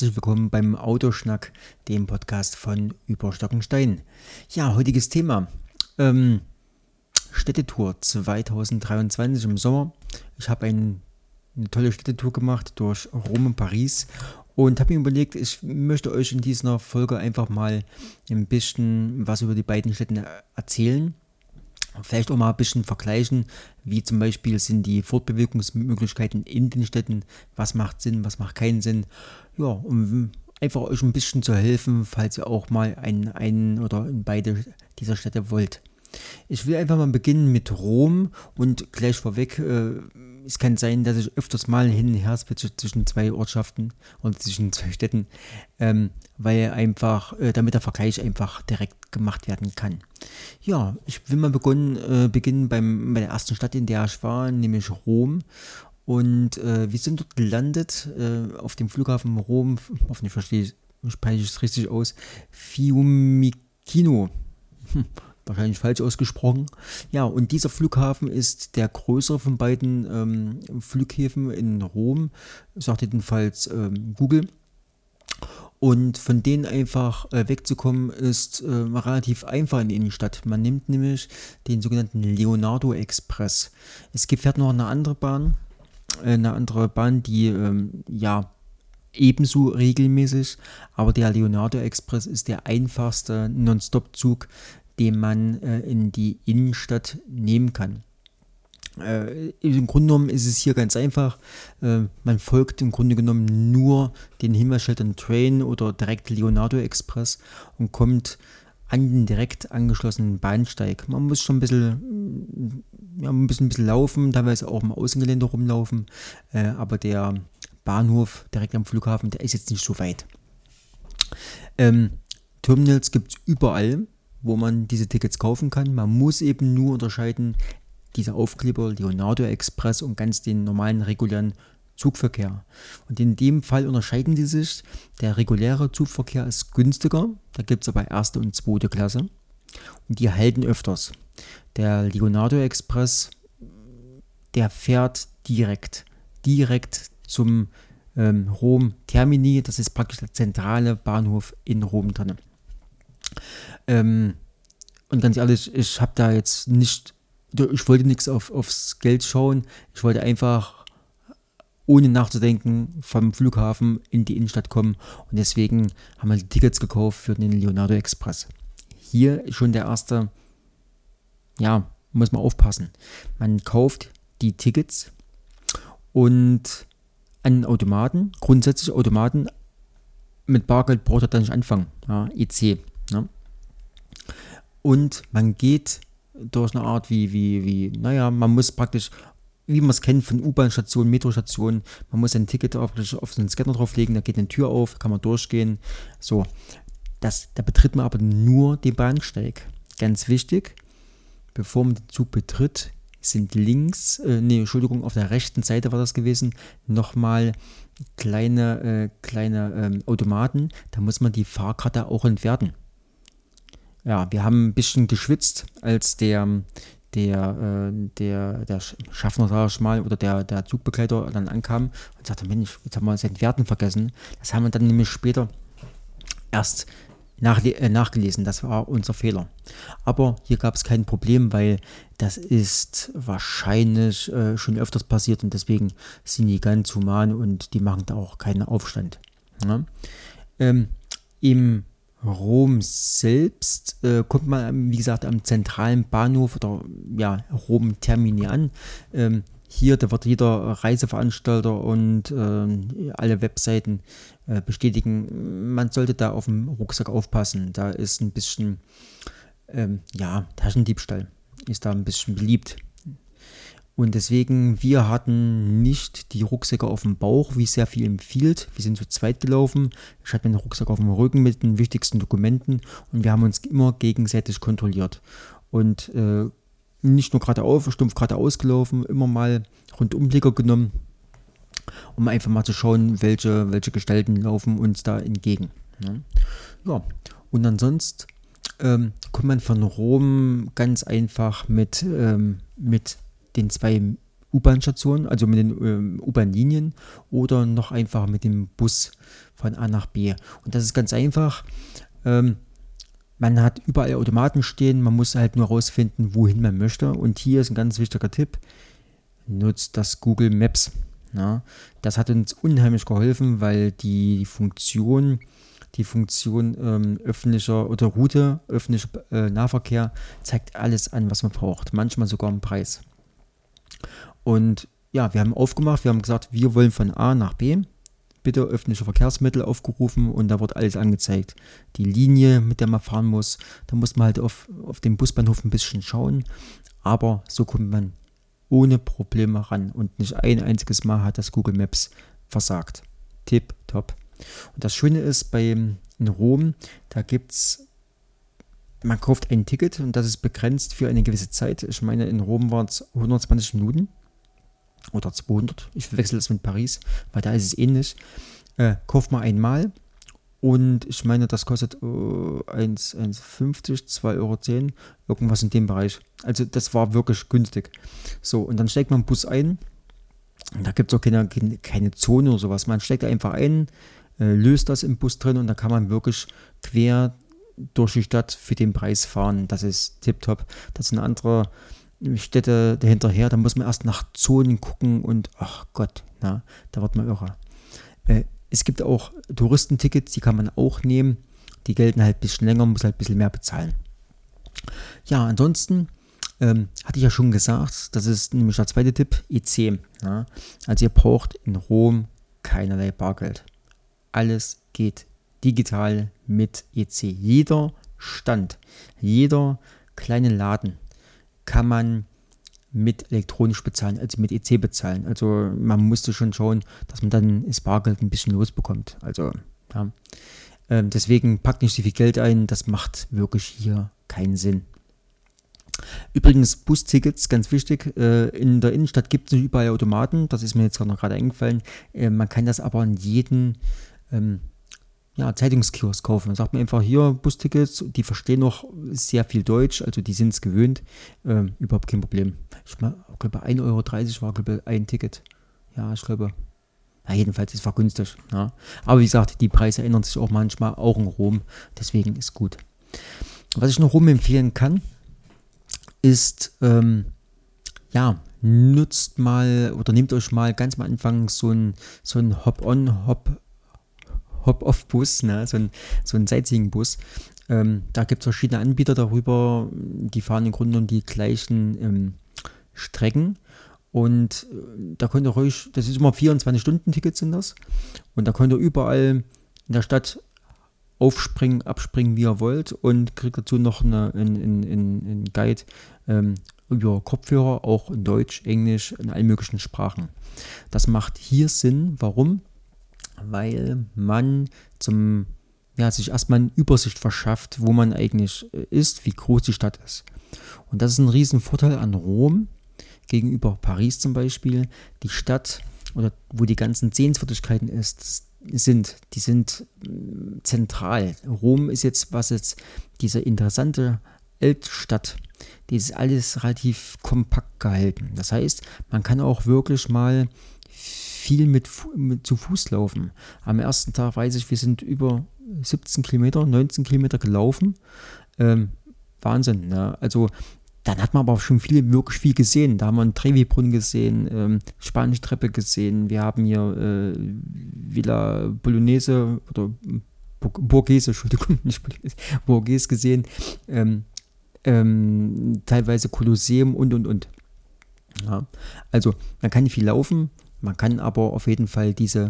Herzlich willkommen beim Autoschnack, dem Podcast von Überstockenstein. Ja, heutiges Thema. Ähm, Städtetour 2023 im Sommer. Ich habe ein, eine tolle Städtetour gemacht durch Rom und Paris und habe mir überlegt, ich möchte euch in dieser Folge einfach mal ein bisschen was über die beiden Städte erzählen Vielleicht auch mal ein bisschen vergleichen, wie zum Beispiel sind die Fortbewegungsmöglichkeiten in den Städten, was macht Sinn, was macht keinen Sinn. Ja, um einfach euch ein bisschen zu helfen, falls ihr auch mal einen, einen oder in beide dieser Städte wollt. Ich will einfach mal beginnen mit Rom und gleich vorweg, äh, es kann sein, dass ich öfters mal hin und her switche zwischen zwei Ortschaften und zwischen zwei Städten, ähm, weil einfach, äh, damit der Vergleich einfach direkt gemacht werden kann. Ja, ich will mal begonnen, äh, beginnen beim, bei der ersten Stadt, in der ich war, nämlich Rom. Und äh, wir sind dort gelandet äh, auf dem Flughafen Rom, hoffentlich verstehe ich, spreche ich es richtig aus, Fiumicino. Hm wahrscheinlich falsch ausgesprochen. Ja, und dieser Flughafen ist der größere von beiden ähm, Flughäfen in Rom, sagt jedenfalls ähm, Google. Und von denen einfach äh, wegzukommen, ist äh, relativ einfach in die Innenstadt. Man nimmt nämlich den sogenannten Leonardo Express. Es gibt fährt noch eine andere Bahn, äh, eine andere Bahn, die ähm, ja ebenso regelmäßig, aber der Leonardo Express ist der einfachste Non-Stop-Zug, den man äh, in die Innenstadt nehmen kann. Äh, Im Grunde genommen ist es hier ganz einfach. Äh, man folgt im Grunde genommen nur den Hinweisschildern Train oder direkt Leonardo Express und kommt an den direkt angeschlossenen Bahnsteig. Man muss schon ein bisschen, ja, ein bisschen, ein bisschen laufen, teilweise auch im Außengelände rumlaufen, äh, aber der Bahnhof direkt am Flughafen, der ist jetzt nicht so weit. Ähm, Terminals gibt es überall wo man diese Tickets kaufen kann. Man muss eben nur unterscheiden, dieser Aufkleber Leonardo Express und ganz den normalen regulären Zugverkehr. Und in dem Fall unterscheiden die sich. Der reguläre Zugverkehr ist günstiger, da gibt es aber erste und zweite Klasse und die halten öfters. Der Leonardo Express, der fährt direkt, direkt zum ähm, Rom Termini, das ist praktisch der zentrale Bahnhof in Rom drin. Ähm, und ganz ehrlich, ich habe da jetzt nicht, ich wollte nichts auf, aufs Geld schauen. Ich wollte einfach ohne nachzudenken vom Flughafen in die Innenstadt kommen. Und deswegen haben wir die Tickets gekauft für den Leonardo Express. Hier schon der erste, ja, muss man aufpassen. Man kauft die Tickets und an Automaten, grundsätzlich Automaten, mit Bargeld braucht er dann nicht anfangen. Ja, EC. Und man geht durch eine Art wie, wie, wie, naja, man muss praktisch, wie man es kennt von U-Bahn-Stationen, Metrostationen, man muss ein Ticket auf, auf den Scanner drauflegen, da geht eine Tür auf, kann man durchgehen. So, das, da betritt man aber nur den Bahnsteig. Ganz wichtig, bevor man den Zug betritt, sind links, äh, nee, Entschuldigung, auf der rechten Seite war das gewesen, nochmal kleine, äh, kleine ähm, Automaten. Da muss man die Fahrkarte auch entwerten ja, wir haben ein bisschen geschwitzt, als der, der, äh, der, der Schaffner, sag ich mal, oder der, der Zugbegleiter dann ankam und sagte, Mensch, jetzt haben wir seinen Werten vergessen. Das haben wir dann nämlich später erst nach, äh, nachgelesen. Das war unser Fehler. Aber hier gab es kein Problem, weil das ist wahrscheinlich äh, schon öfters passiert und deswegen sind die ganz human und die machen da auch keinen Aufstand. Ja? Ne? Ähm, Im Rom selbst äh, kommt man, wie gesagt, am zentralen Bahnhof oder ja, Rom Termini an. Ähm, hier, da wird jeder Reiseveranstalter und äh, alle Webseiten äh, bestätigen, man sollte da auf dem Rucksack aufpassen. Da ist ein bisschen, ähm, ja, Taschendiebstahl ist da ein bisschen beliebt. Und deswegen, wir hatten nicht die Rucksäcke auf dem Bauch, wie sehr viel empfiehlt. Wir sind zu zweit gelaufen. Ich hatte meinen Rucksack auf dem Rücken mit den wichtigsten Dokumenten und wir haben uns immer gegenseitig kontrolliert. Und äh, nicht nur geradeaus, stumpf geradeaus gelaufen, immer mal Rundumblicker genommen, um einfach mal zu schauen, welche, welche Gestalten laufen uns da entgegen. Ne? Ja, und ansonsten ähm, kommt man von Rom ganz einfach mit, ähm, mit den zwei U-Bahn-Stationen, also mit den ähm, U-Bahn-Linien oder noch einfach mit dem Bus von A nach B. Und das ist ganz einfach. Ähm, man hat überall Automaten stehen, man muss halt nur rausfinden, wohin man möchte. Und hier ist ein ganz wichtiger Tipp: nutzt das Google Maps. Ja, das hat uns unheimlich geholfen, weil die Funktion, die Funktion ähm, öffentlicher oder Route, öffentlicher äh, Nahverkehr zeigt alles an, was man braucht. Manchmal sogar einen Preis. Und ja, wir haben aufgemacht, wir haben gesagt, wir wollen von A nach B. Bitte öffentliche Verkehrsmittel aufgerufen und da wird alles angezeigt. Die Linie, mit der man fahren muss, da muss man halt auf, auf den Busbahnhof ein bisschen schauen. Aber so kommt man ohne Probleme ran und nicht ein einziges Mal hat das Google Maps versagt. Tipp, top. Und das Schöne ist bei in Rom, da gibt es, man kauft ein Ticket und das ist begrenzt für eine gewisse Zeit. Ich meine, in Rom waren es 120 Minuten oder 200. Ich verwechsel das mit Paris, weil da ist es ähnlich. Äh, kauft man einmal und ich meine, das kostet äh, 1,50, 2,10 Euro, irgendwas in dem Bereich. Also das war wirklich günstig. So, und dann steigt man Bus ein. Da gibt es auch keine, keine Zone oder sowas. Man steigt einfach ein, äh, löst das im Bus drin und dann kann man wirklich quer durch die Stadt für den Preis fahren. Das ist tipptopp. Das sind andere Städte dahinterher. Da muss man erst nach Zonen gucken und ach Gott, na, da wird man irre. Äh, es gibt auch Touristentickets, die kann man auch nehmen. Die gelten halt ein bisschen länger, muss halt ein bisschen mehr bezahlen. Ja, ansonsten ähm, hatte ich ja schon gesagt, das ist nämlich der zweite Tipp, EC. Ja? Also ihr braucht in Rom keinerlei Bargeld. Alles geht digital mit EC. Jeder Stand, jeder kleine Laden kann man mit elektronisch bezahlen, also mit EC bezahlen. Also man musste schon schauen, dass man dann das Bargeld ein bisschen losbekommt. Also ja. Ähm, deswegen packt nicht so viel Geld ein, das macht wirklich hier keinen Sinn. Übrigens, Bustickets, ganz wichtig, äh, in der Innenstadt gibt es überall Automaten, das ist mir jetzt gerade eingefallen. Äh, man kann das aber in jedem ähm, ja, Zeitungskiosk kaufen. Sagt man einfach hier Bustickets, die verstehen noch sehr viel Deutsch, also die sind es gewöhnt. Ähm, überhaupt kein Problem. Ich glaube, 1,30 Euro war glaube ein Ticket. Ja, ich glaube. Ja, jedenfalls, es günstig. Ja. Aber wie gesagt, die Preise ändern sich auch manchmal, auch in Rom. Deswegen ist gut. Was ich noch Rom empfehlen kann, ist, ähm, ja, nutzt mal oder nehmt euch mal ganz am Anfang so ein, so ein Hop-on, Hop Hop-Off-Bus, ne? so ein, so ein Sightseeing-Bus. Ähm, da gibt es verschiedene Anbieter darüber, die fahren im Grunde genommen die gleichen ähm, Strecken. Und äh, da könnt ihr ruhig, das ist immer 24-Stunden-Tickets sind das. Und da könnt ihr überall in der Stadt aufspringen, abspringen, wie ihr wollt und kriegt dazu noch eine, einen, einen, einen Guide ähm, über Kopfhörer, auch in Deutsch, Englisch, in allen möglichen Sprachen. Das macht hier Sinn. Warum? Weil man zum, ja, sich erstmal eine Übersicht verschafft, wo man eigentlich äh, ist, wie groß die Stadt ist. Und das ist ein Riesenvorteil an Rom gegenüber Paris zum Beispiel. Die Stadt oder wo die ganzen Sehenswürdigkeiten ist, sind, die sind mm, zentral. Rom ist jetzt, was jetzt diese interessante Altstadt, die ist alles relativ kompakt gehalten. Das heißt, man kann auch wirklich mal viel mit, mit, zu Fuß laufen. Am ersten Tag weiß ich, wir sind über 17 Kilometer, 19 Kilometer gelaufen. Ähm, Wahnsinn. Ne? Also dann hat man aber auch schon viel, wirklich viel gesehen. Da haben wir einen Trevi-Brunnen gesehen, ähm, Spanische Treppe gesehen. Wir haben hier äh, Villa Bolognese oder Borghese, Entschuldigung, nicht Borghese gesehen. Ähm, ähm, teilweise Kolosseum und und und. Ja. Also man kann viel laufen, man kann aber auf jeden Fall diese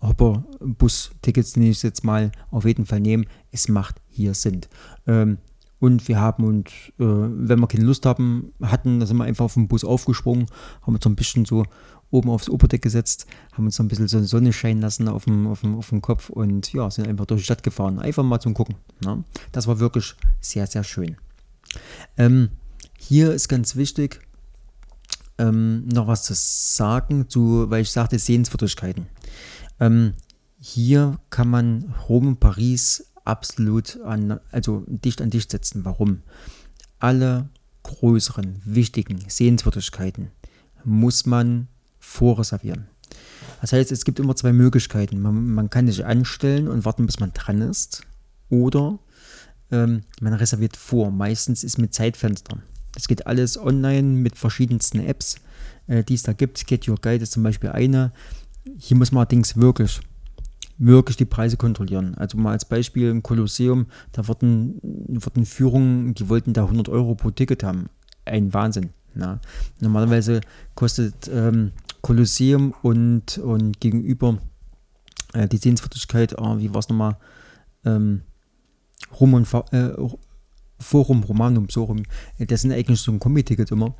Hopper-Bus-Tickets, nenne ich es jetzt mal, auf jeden Fall nehmen. Es macht hier Sinn. Ähm, und wir haben uns, äh, wenn wir keine Lust haben, hatten, da sind wir einfach auf den Bus aufgesprungen, haben uns so ein bisschen so oben aufs Oberdeck gesetzt, haben uns so ein bisschen so Sonne scheinen lassen auf dem, auf dem, auf dem Kopf und ja, sind einfach durch die Stadt gefahren. Einfach mal zum Gucken. Ne? Das war wirklich sehr, sehr schön. Ähm, hier ist ganz wichtig, ähm, noch was zu sagen, zu, weil ich sagte Sehenswürdigkeiten. Ähm, hier kann man Rom und Paris absolut an, also dicht an dicht setzen. Warum? Alle größeren, wichtigen Sehenswürdigkeiten muss man vorreservieren. Das heißt, es gibt immer zwei Möglichkeiten. Man, man kann sich anstellen und warten, bis man dran ist. Oder ähm, man reserviert vor. Meistens ist mit Zeitfenstern. Das geht alles online mit verschiedensten Apps, äh, die es da gibt. Get Your Guide ist zum Beispiel eine. Hier muss man allerdings wirklich, wirklich die Preise kontrollieren. Also mal als Beispiel im Kolosseum, da wurden, wurden Führungen, die wollten da 100 Euro pro Ticket haben. Ein Wahnsinn. Na. Normalerweise kostet ähm, Kolosseum und, und gegenüber äh, die Sehenswürdigkeit, oh, wie war es nochmal, ähm, Rum und äh, Forum Romanum, so rum, das sind eigentlich so ein Kombi-Ticket immer.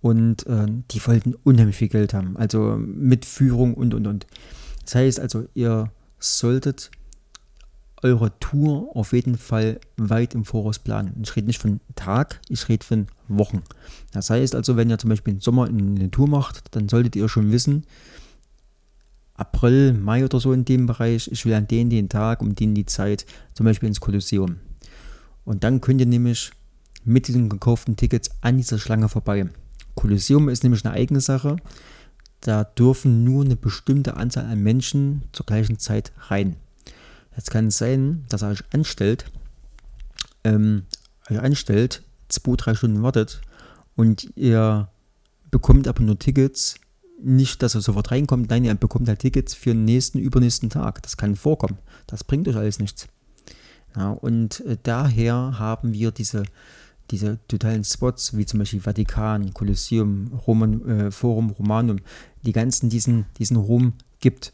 Und äh, die wollten unheimlich viel Geld haben. Also mit Führung und und und. Das heißt also, ihr solltet eure Tour auf jeden Fall weit im Voraus planen. Ich rede nicht von Tag, ich rede von Wochen. Das heißt also, wenn ihr zum Beispiel im Sommer eine Tour macht, dann solltet ihr schon wissen, April, Mai oder so in dem Bereich, ich will an den, den Tag, um den die Zeit, zum Beispiel ins Kolosseum. Und dann könnt ihr nämlich mit diesen gekauften Tickets an dieser Schlange vorbei. Kolosseum ist nämlich eine eigene Sache. Da dürfen nur eine bestimmte Anzahl an Menschen zur gleichen Zeit rein. Jetzt kann es sein, dass er euch anstellt, ähm, euch anstellt, zwei, drei Stunden wartet und ihr bekommt aber nur Tickets, nicht, dass er sofort reinkommt, nein, ihr bekommt halt Tickets für den nächsten, übernächsten Tag. Das kann vorkommen. Das bringt euch alles nichts. Ja, und äh, daher haben wir diese, diese totalen Spots, wie zum Beispiel Vatikan, Kolosseum, Roman, äh, Forum Romanum, die ganzen diesen, diesen Rom gibt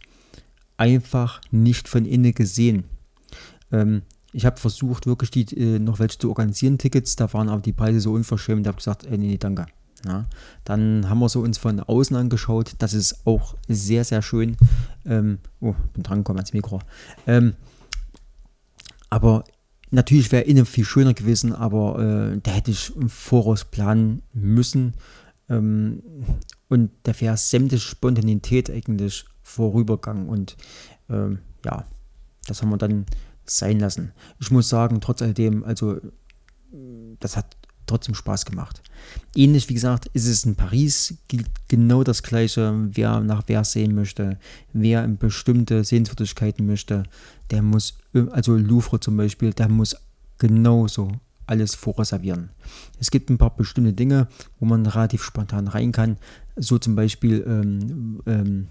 einfach nicht von innen gesehen. Ähm, ich habe versucht, wirklich die, äh, noch welche zu organisieren, Tickets, da waren aber die Preise so unverschämt, da habe gesagt, äh, nee, nee, danke. Ja, dann haben wir so uns von außen angeschaut, das ist auch sehr, sehr schön. Ähm, oh, bin dran gekommen ans Mikro. Ähm, aber natürlich wäre innen viel schöner gewesen, aber äh, da hätte ich im Voraus planen müssen. Ähm, und da wäre sämtliche Spontanität eigentlich vorübergegangen. Und ähm, ja, das haben wir dann sein lassen. Ich muss sagen, trotz alledem, also das hat trotzdem Spaß gemacht. Ähnlich wie gesagt, ist es in Paris genau das gleiche. Wer nach wer sehen möchte, wer in bestimmte Sehenswürdigkeiten möchte, der muss, also Louvre zum Beispiel, der muss genauso alles vorreservieren. Es gibt ein paar bestimmte Dinge, wo man relativ spontan rein kann. So zum Beispiel ähm, ähm,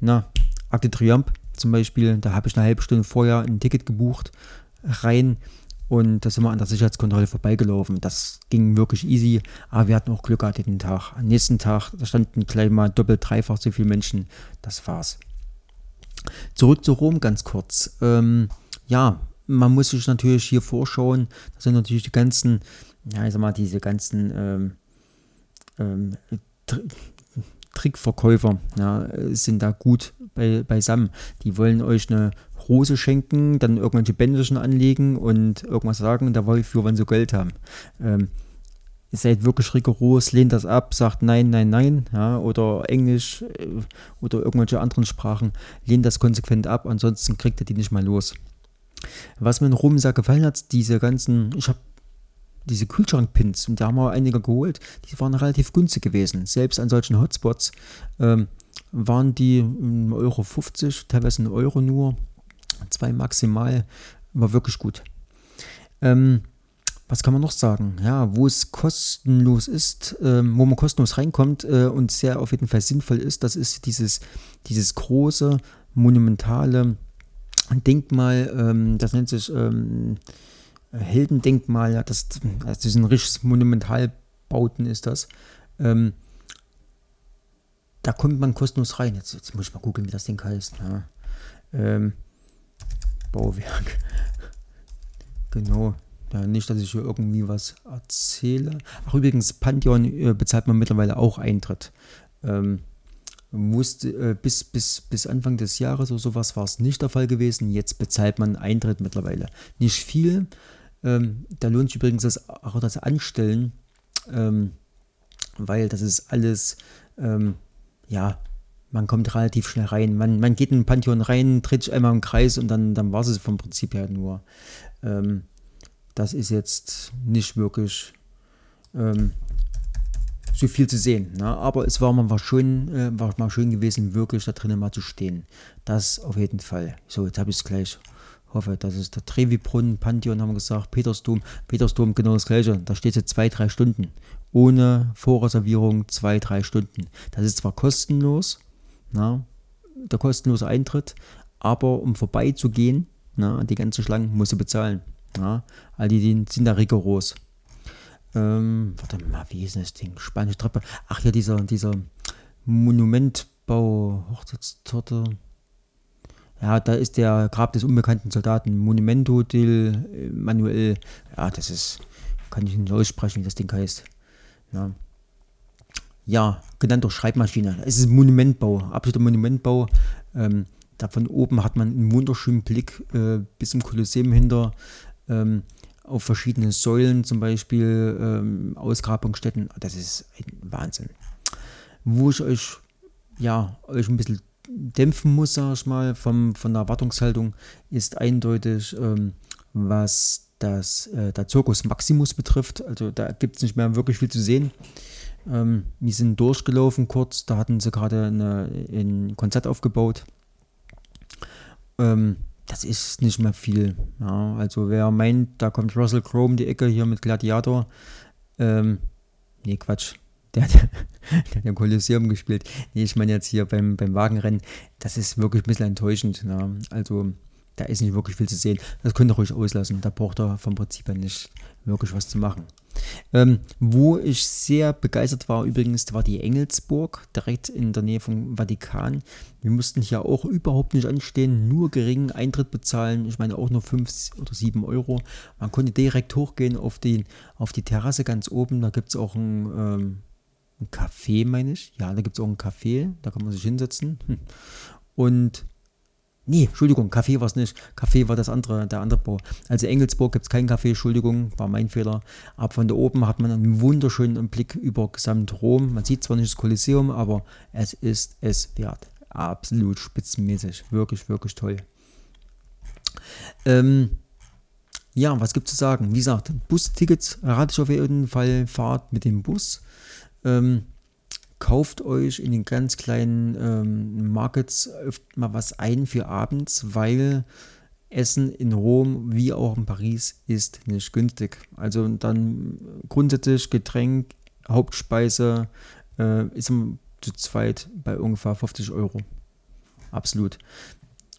na, Akte Triumph zum Beispiel, da habe ich eine halbe Stunde vorher ein Ticket gebucht, rein und da sind wir an der Sicherheitskontrolle vorbeigelaufen. Das ging wirklich easy, aber wir hatten auch Glück gehabt den Tag. Am nächsten Tag, da standen gleich mal doppelt, dreifach so viele Menschen. Das war's. Zurück zu Rom ganz kurz. Ähm, ja, man muss sich natürlich hier vorschauen. Das sind natürlich die ganzen, ja, ich sag mal, diese ganzen ähm, ähm, Trickverkäufer ja, sind da gut bei, beisammen. Die wollen euch eine Rose schenken, dann irgendwelche Bänderchen anlegen und irgendwas sagen, dafür wollen sie Geld haben. Ähm, seid wirklich rigoros, lehnt das ab, sagt nein, nein, nein, ja, oder Englisch äh, oder irgendwelche anderen Sprachen, lehnt das konsequent ab, ansonsten kriegt ihr die nicht mal los. Was mir in Rom sehr gefallen hat, diese ganzen, ich habe diese Kühlschrankpins, und da haben wir einige geholt, die waren relativ günstig gewesen. Selbst an solchen Hotspots ähm, waren die 1,50 Euro, 50, teilweise 1 Euro nur, zwei maximal, war wirklich gut. Ähm, was kann man noch sagen? Ja, wo es kostenlos ist, ähm, wo man kostenlos reinkommt äh, und sehr auf jeden Fall sinnvoll ist, das ist dieses, dieses große, monumentale Denkmal, ähm, das nennt sich ähm, Heldendenkmal, ja, das, also das ein richtiges Monumentalbauten ist das. Ähm, da kommt man kostenlos rein. Jetzt, jetzt, muss ich mal gucken, wie das Ding heißt. Ja. Ähm, Bauwerk. genau. Ja, nicht, dass ich hier irgendwie was erzähle. Ach, übrigens, Pantheon äh, bezahlt man mittlerweile auch Eintritt. Ähm, musste, äh, bis, bis, bis Anfang des Jahres oder sowas war es nicht der Fall gewesen. Jetzt bezahlt man Eintritt mittlerweile. Nicht viel, ähm, da lohnt sich übrigens das, auch das Anstellen, ähm, weil das ist alles, ähm, ja, man kommt relativ schnell rein. Man, man geht in den Pantheon rein, tritt einmal im Kreis und dann, dann war es vom Prinzip her nur. Ähm, das ist jetzt nicht wirklich ähm, so viel zu sehen. Ne? Aber es war mal, schon, äh, war mal schön gewesen, wirklich da drinnen mal zu stehen. Das auf jeden Fall. So, jetzt habe ich es gleich. Hoffe, das ist der Trevi-Brunnen, Pantheon haben wir gesagt, Petersdom. Petersdom genau das gleiche. Da steht jetzt zwei, drei Stunden. Ohne Vorreservierung zwei, drei Stunden. Das ist zwar kostenlos, na, der kostenlose Eintritt, aber um vorbeizugehen, na, die ganze Schlange musst du bezahlen. Na. All die, die sind da rigoros. Ähm, warte mal, wie ist das Ding? Spanische Treppe. Ach ja, dieser, dieser Monumentbau, Hochzeitstorte. Ja, da ist der Grab des unbekannten Soldaten. Monumento del äh, Manuel. Ja, das ist, kann ich nicht aussprechen, wie das Ding heißt. Ja, ja genannt durch Schreibmaschine. Es ist ein Monumentbau, absoluter Monumentbau. Ähm, da von oben hat man einen wunderschönen Blick äh, bis zum Kolosseum hinter. Ähm, auf verschiedene Säulen, zum Beispiel ähm, Ausgrabungsstätten. Das ist ein Wahnsinn. Wo ich euch, ja, euch ein bisschen dämpfen muss, sag ich mal, vom, von der Erwartungshaltung, ist eindeutig, ähm, was das, äh, der Circus Maximus betrifft. Also da gibt es nicht mehr wirklich viel zu sehen. Ähm, wir sind durchgelaufen kurz, da hatten sie gerade ein Konzert aufgebaut. Ähm, das ist nicht mehr viel. Ja, also wer meint, da kommt Russell Crowe die Ecke hier mit Gladiator, ähm, nee, Quatsch. Der hat, der hat ja Kolosseum gespielt. Nee, ich meine jetzt hier beim, beim Wagenrennen. Das ist wirklich ein bisschen enttäuschend. Ja. Also da ist nicht wirklich viel zu sehen. Das könnt ihr ruhig auslassen. Da braucht ihr vom Prinzip her nicht wirklich was zu machen. Ähm, wo ich sehr begeistert war übrigens, war die Engelsburg, direkt in der Nähe vom Vatikan. Wir mussten hier auch überhaupt nicht anstehen, nur geringen Eintritt bezahlen. Ich meine auch nur 5 oder 7 Euro. Man konnte direkt hochgehen auf die, auf die Terrasse ganz oben. Da gibt es auch ein, ähm, ein Café, meine ich. Ja, da gibt es auch ein Café, da kann man sich hinsetzen. Und Nee, Entschuldigung, Café war es nicht. Café war das andere, der andere Bau. Also Engelsburg gibt es kein Café, Entschuldigung, war mein Fehler. Aber von da oben hat man einen wunderschönen Blick über gesamt Rom. Man sieht zwar nicht das Kolosseum, aber es ist es wert. Absolut spitzenmäßig. Wirklich, wirklich toll. Ähm, ja, was gibt es zu sagen? Wie gesagt, Bustickets rate ich auf jeden Fall, fahrt mit dem Bus. Ähm, kauft euch in den ganz kleinen ähm, Markets mal was ein für abends, weil Essen in Rom wie auch in Paris ist nicht günstig. Also dann grundsätzlich Getränk, Hauptspeise äh, ist zu zweit bei ungefähr 50 Euro. Absolut.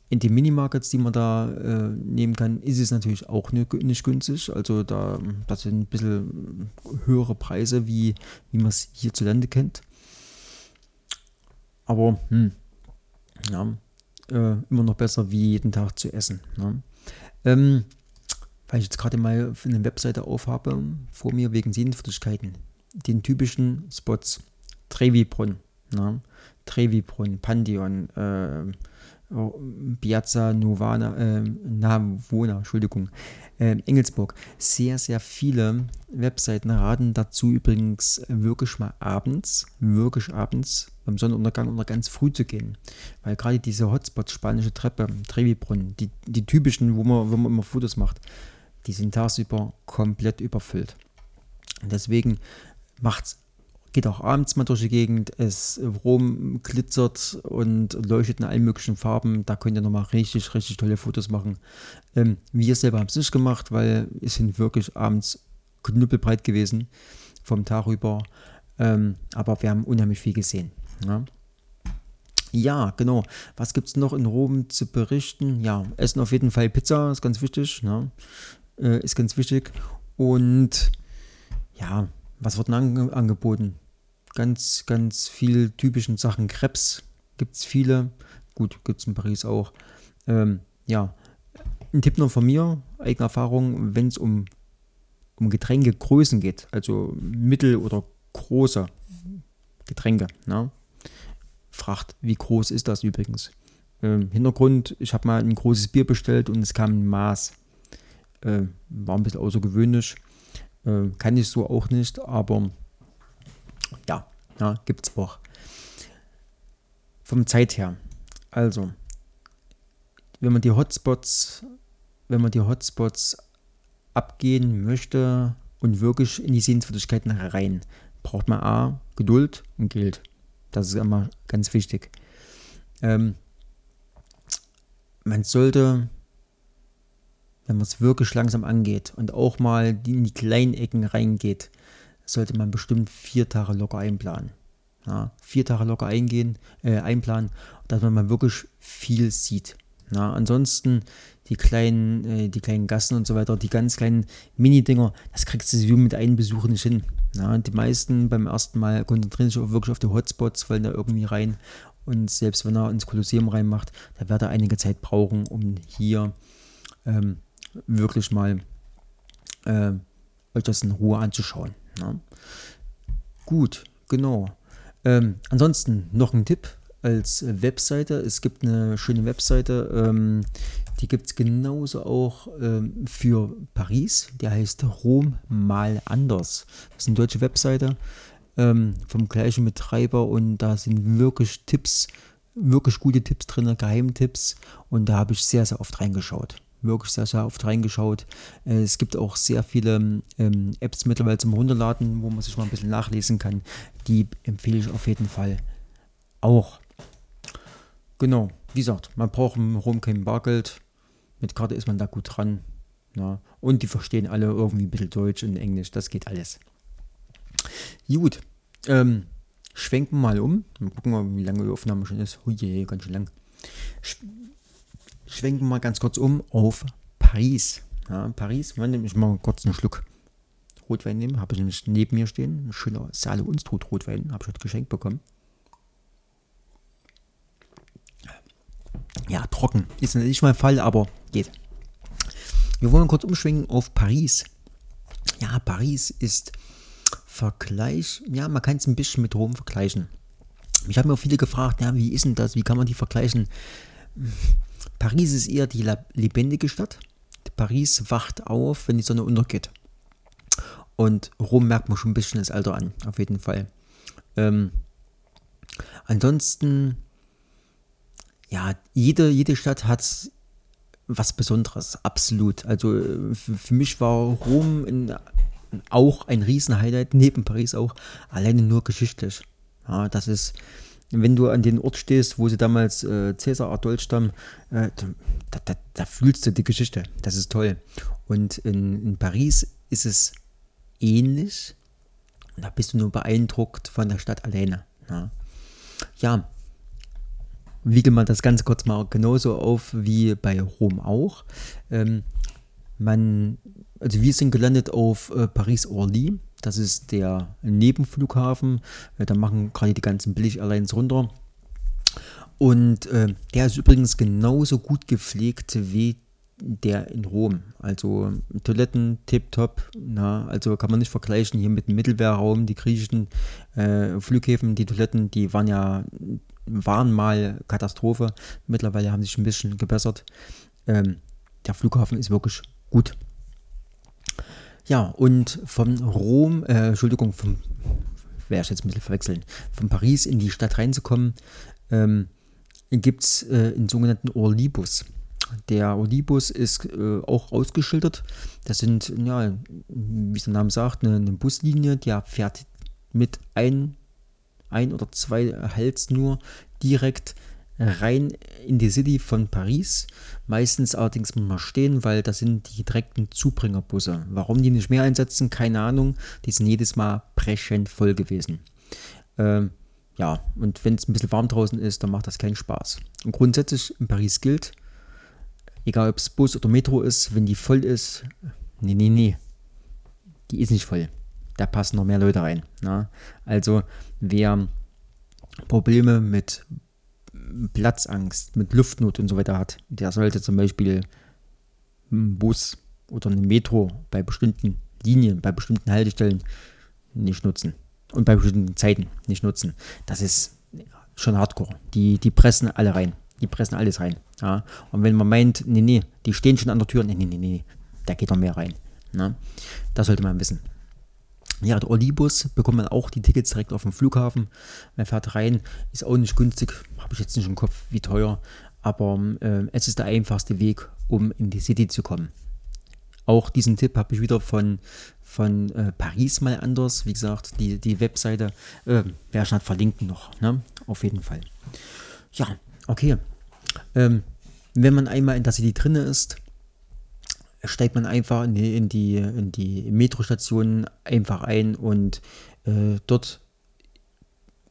In den Minimarkets, die man da äh, nehmen kann, ist es natürlich auch nicht, nicht günstig. Also da das sind ein bisschen höhere Preise, wie, wie man es hierzulande kennt. Aber hm, ja, äh, immer noch besser, wie jeden Tag zu essen. Ne? Ähm, weil ich jetzt gerade mal eine Webseite aufhabe, vor mir wegen Sehenswürdigkeiten. Den typischen Spots. Trevibrunn, ne? Trevibrunn, Pantheon, äh, Piazza Novana, äh, Navona, Entschuldigung, äh, Engelsburg. Sehr, sehr viele Webseiten raten dazu übrigens wirklich mal abends, wirklich abends beim Sonnenuntergang oder ganz früh zu gehen. Weil gerade diese Hotspots, spanische Treppe, Trevi-Brunnen, die, die typischen, wo man, wo man immer Fotos macht, die sind tagsüber komplett überfüllt. Deswegen macht's geht auch abends mal durch die Gegend. Es Rom glitzert und leuchtet in allen möglichen Farben. Da könnt ihr nochmal richtig, richtig tolle Fotos machen. Ähm, wir selber haben es nicht gemacht, weil es sind wirklich abends knüppelbreit gewesen vom Tag über. Ähm, aber wir haben unheimlich viel gesehen. Ja. Ja, genau. Was gibt es noch in Rom zu berichten? Ja, Essen auf jeden Fall Pizza, ist ganz wichtig. Ne? Äh, ist ganz wichtig. Und ja, was wird denn angeboten? Ganz, ganz viel typischen Sachen. Krebs gibt es viele. Gut, gibt es in Paris auch. Ähm, ja, ein Tipp noch von mir, eigene Erfahrung, wenn es um, um Getränkegrößen geht, also mittel- oder große Getränke. Ne? Fragt, wie groß ist das übrigens? Ähm, Hintergrund, ich habe mal ein großes Bier bestellt und es kam ein Maß. Äh, war ein bisschen außergewöhnlich. Äh, kann ich so auch nicht, aber ja, ja gibt es auch. Vom Zeit her. Also, wenn man die Hotspots, wenn man die Hotspots abgehen möchte und wirklich in die Sehenswürdigkeiten rein, braucht man A, Geduld und Geld. Das ist immer ganz wichtig. Ähm, man sollte, wenn man es wirklich langsam angeht und auch mal in die kleinen Ecken reingeht, sollte man bestimmt vier Tage locker einplanen. Ja, vier Tage locker eingehen, äh, einplanen, dass man mal wirklich viel sieht. Ja, ansonsten die kleinen, äh, die kleinen Gassen und so weiter, die ganz kleinen Mini-Dinger, das kriegst du mit einem Besuch nicht hin. Ja, die meisten beim ersten Mal konzentrieren sich auch wirklich auf die Hotspots, wollen da irgendwie rein. Und selbst wenn er ins Kolosseum reinmacht, da wird er einige Zeit brauchen, um hier ähm, wirklich mal äh, euch das in Ruhe anzuschauen. Ja. Gut, genau. Ähm, ansonsten noch ein Tipp als Webseite. Es gibt eine schöne Webseite, ähm, die gibt es genauso auch ähm, für Paris. Der heißt Rom mal anders. Das ist eine deutsche Webseite ähm, vom gleichen Betreiber und da sind wirklich Tipps, wirklich gute Tipps drin, Geheimtipps und da habe ich sehr, sehr oft reingeschaut wirklich sehr, sehr oft reingeschaut. Äh, es gibt auch sehr viele ähm, Apps mittlerweile zum Runterladen, wo man sich mal ein bisschen nachlesen kann. Die empfehle ich auf jeden Fall auch. Genau, wie gesagt, man braucht im Rom kein Bargeld. Mit Karte ist man da gut dran. Ja. Und die verstehen alle irgendwie ein bisschen Deutsch und Englisch. Das geht alles. Gut, ähm, schwenken mal um. Mal gucken, wie lange die Aufnahme schon ist. Hui, je, ganz schön lang schwenken wir mal ganz kurz um auf Paris. Ja, Paris, ich mal kurz einen Schluck Rotwein nehmen, habe ich nämlich neben mir stehen. Ein schöner Saale Unstrut Rotwein, habe ich heute geschenkt bekommen. Ja, trocken. Ist nicht mein Fall, aber geht. Wir wollen kurz umschwenken auf Paris. Ja, Paris ist Vergleich, ja, man kann es ein bisschen mit Rom vergleichen. Ich habe mir auch viele gefragt, ja, wie ist denn das? Wie kann man die vergleichen? Paris ist eher die lebendige Stadt. Paris wacht auf, wenn die Sonne untergeht. Und Rom merkt man schon ein bisschen das Alter an, auf jeden Fall. Ähm, ansonsten, ja, jede, jede Stadt hat was Besonderes, absolut. Also für, mich war Rom in, auch ein Riesenhighlight, neben Paris auch, alleine nur geschichtlich. Ja, das ist, wenn du an den Ort stehst, wo sie damals äh, Cäsar erdolcht haben, äh, da, da, da, fühlst du die Geschichte. Das ist toll. Und in, in Paris ist es ähnlich. Da bist du nur beeindruckt von der Stadt alleine. Ja, ja wiegel mal das Ganze kurz mal genauso auf wie bei Rom auch. Ähm, man, also wir sind gelandet auf äh, Paris-Orly das ist der Nebenflughafen. Äh, da machen gerade die ganzen Billig-Airlines runter. Und äh, der ist übrigens genauso gut gepflegt wie der in Rom. Also Toiletten tipptopp. also kann man nicht vergleichen hier mit dem Mittelmeerraum. Die griechischen äh, Flughäfen, die Toiletten, die waren ja waren mal Katastrophe. Mittlerweile haben sich ein bisschen gebessert. Ähm, der Flughafen ist wirklich gut. Ja, und von Rom, äh, Entschuldigung, vom, werde ich jetzt ein bisschen verwechseln, von Paris in die Stadt reinzukommen, ähm, gibt es äh, einen sogenannten Orlibus. Der Orlibus ist äh, auch ausgeschildert. Das sind, ja, wie der Name sagt, eine, eine Buslinie, die fährt mit ein, ein oder zwei Hals nur direkt rein in die City von Paris. Meistens allerdings muss man stehen, weil das sind die direkten Zubringerbusse. Warum die nicht mehr einsetzen, keine Ahnung. Die sind jedes Mal brechend voll gewesen. Ähm, ja, und wenn es ein bisschen warm draußen ist, dann macht das keinen Spaß. Und grundsätzlich in Paris gilt, egal ob es Bus oder Metro ist, wenn die voll ist, nee, nee, nee, die ist nicht voll. Da passen noch mehr Leute rein. Ne? Also wer Probleme mit Platzangst, mit Luftnot und so weiter hat, der sollte zum Beispiel einen Bus oder eine Metro bei bestimmten Linien, bei bestimmten Haltestellen nicht nutzen. Und bei bestimmten Zeiten nicht nutzen. Das ist schon hardcore. Die, die pressen alle rein. Die pressen alles rein. Ja? Und wenn man meint, nee, nee, die stehen schon an der Tür, nee, nee, nee, nee, da geht noch mehr rein. Ne? Das sollte man wissen. Ja, der Olibus bekommt man auch die Tickets direkt auf dem Flughafen. Man fährt rein, ist auch nicht günstig, habe ich jetzt nicht im Kopf, wie teuer, aber äh, es ist der einfachste Weg, um in die City zu kommen. Auch diesen Tipp habe ich wieder von, von äh, Paris mal anders. Wie gesagt, die, die Webseite äh, werde ich verlinken noch. Ne? Auf jeden Fall. Ja, okay. Ähm, wenn man einmal in der City drin ist, steigt man einfach in die, in die, in die Metrostation einfach ein und äh, dort,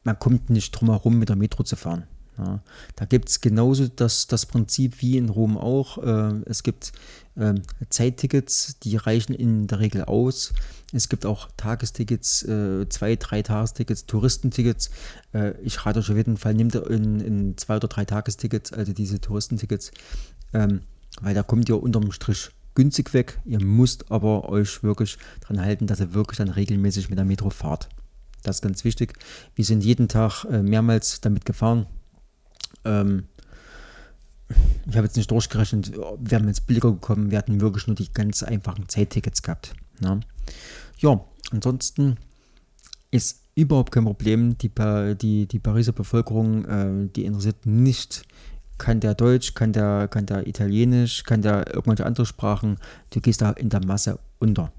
man kommt nicht drum herum, mit der Metro zu fahren. Ja, da gibt es genauso das, das Prinzip wie in Rom auch. Äh, es gibt äh, Zeittickets, die reichen in der Regel aus. Es gibt auch Tagestickets, äh, zwei, drei Tagestickets, Touristentickets. Äh, ich rate euch auf jeden Fall, nehmt ihr in, in zwei oder drei Tagestickets, also diese Touristentickets, ähm, weil da kommt ihr unterm Strich günstig weg. Ihr müsst aber euch wirklich daran halten, dass ihr wirklich dann regelmäßig mit der Metro fahrt. Das ist ganz wichtig. Wir sind jeden Tag äh, mehrmals damit gefahren. Ähm, ich habe jetzt nicht durchgerechnet, wir haben jetzt billiger gekommen. Wir hatten wirklich nur die ganz einfachen Zeittickets gehabt. Ja, ne? ja ansonsten ist überhaupt kein Problem. Die, die, die Pariser Bevölkerung, äh, die interessiert nicht kann der Deutsch, kann der, kann der Italienisch, kann der irgendwelche andere Sprachen. Du gehst da in der Masse unter.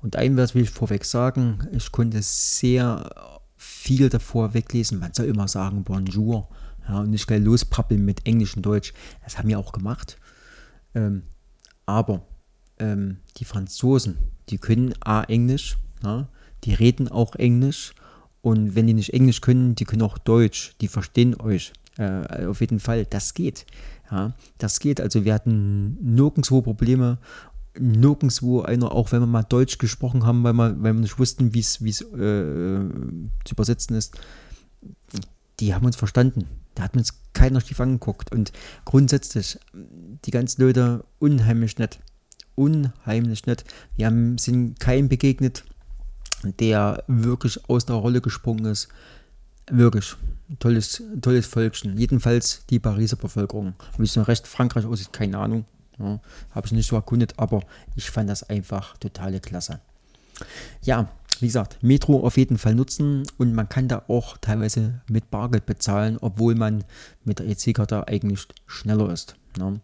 Und ein was will ich vorweg sagen, ich konnte sehr viel davor weglesen. Man soll immer sagen Bonjour ja, und nicht gleich losprappeln mit Englisch und Deutsch. Das haben wir auch gemacht. Ähm, aber ähm, die Franzosen, die können A Englisch, ja, die reden auch Englisch und wenn die nicht Englisch können, die können auch Deutsch, die verstehen euch. Äh, auf jeden Fall, das geht. Ja, das geht. Also wir hatten nirgendwo Probleme, nirgendwo einer, auch wenn wir mal Deutsch gesprochen haben, weil wir, weil wir nicht wussten, wie es äh, zu übersetzen ist, die haben uns verstanden. Da hat uns keiner schief angeguckt. Und grundsätzlich, die ganzen Leute unheimlich nett. Unheimlich nett. Wir haben, sind keinem begegnet, der wirklich aus der Rolle gesprungen ist. Wirklich tolles, tolles Völkchen. Jedenfalls die Pariser Bevölkerung. Wie es im Rest Frankreich aussieht, keine Ahnung. Ja, Habe ich nicht so erkundet, aber ich fand das einfach totale Klasse. Ja, wie gesagt, Metro auf jeden Fall nutzen und man kann da auch teilweise mit Bargeld bezahlen, obwohl man mit der EC-Karte eigentlich schneller ist. Ja.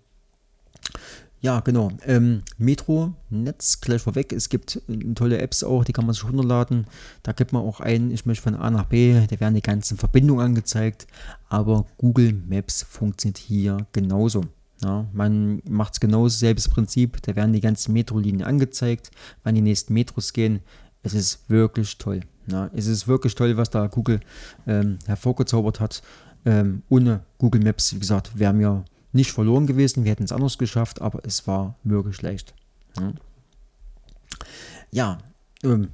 Ja, genau. Ähm, Metro-Netz gleich vorweg. Es gibt äh, tolle Apps auch, die kann man sich runterladen. Da gibt man auch ein, ich möchte von A nach B, da werden die ganzen Verbindungen angezeigt. Aber Google Maps funktioniert hier genauso. Ja, man macht es genauso, selbes Prinzip. Da werden die ganzen Metro-Linien angezeigt, wann die nächsten Metros gehen. Es ist wirklich toll. Ja, es ist wirklich toll, was da Google ähm, hervorgezaubert hat. Ähm, ohne Google Maps, wie gesagt, wären wir nicht verloren gewesen. Wir hätten es anders geschafft, aber es war wirklich leicht. Ja, ja ähm,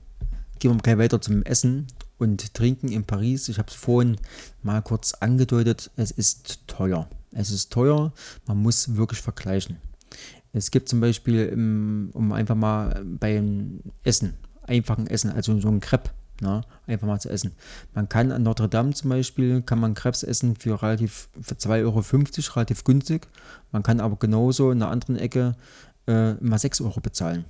gehen wir gleich weiter zum Essen und Trinken in Paris. Ich habe es vorhin mal kurz angedeutet. Es ist teuer. Es ist teuer. Man muss wirklich vergleichen. Es gibt zum Beispiel, um einfach mal beim Essen, einfachen Essen, also so ein Crepe, na, einfach mal zu essen. Man kann an Notre Dame zum Beispiel, kann man Krebs essen für relativ, für 2,50 Euro, relativ günstig. Man kann aber genauso in der anderen Ecke äh, mal 6 Euro bezahlen.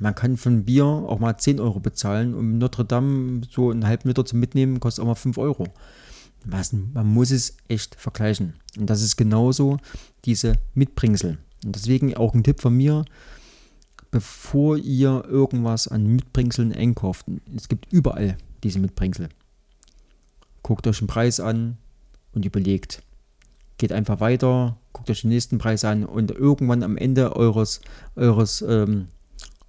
Man kann für ein Bier auch mal 10 Euro bezahlen und Notre Dame so einen halben Liter zum Mitnehmen kostet auch mal 5 Euro. Man muss es echt vergleichen. Und das ist genauso diese Mitbringsel. Und deswegen auch ein Tipp von mir, bevor ihr irgendwas an Mitbringseln einkauft. Es gibt überall diese Mitbringsel. Guckt euch den Preis an und überlegt. Geht einfach weiter, guckt euch den nächsten Preis an und irgendwann am Ende eures, eures, ähm,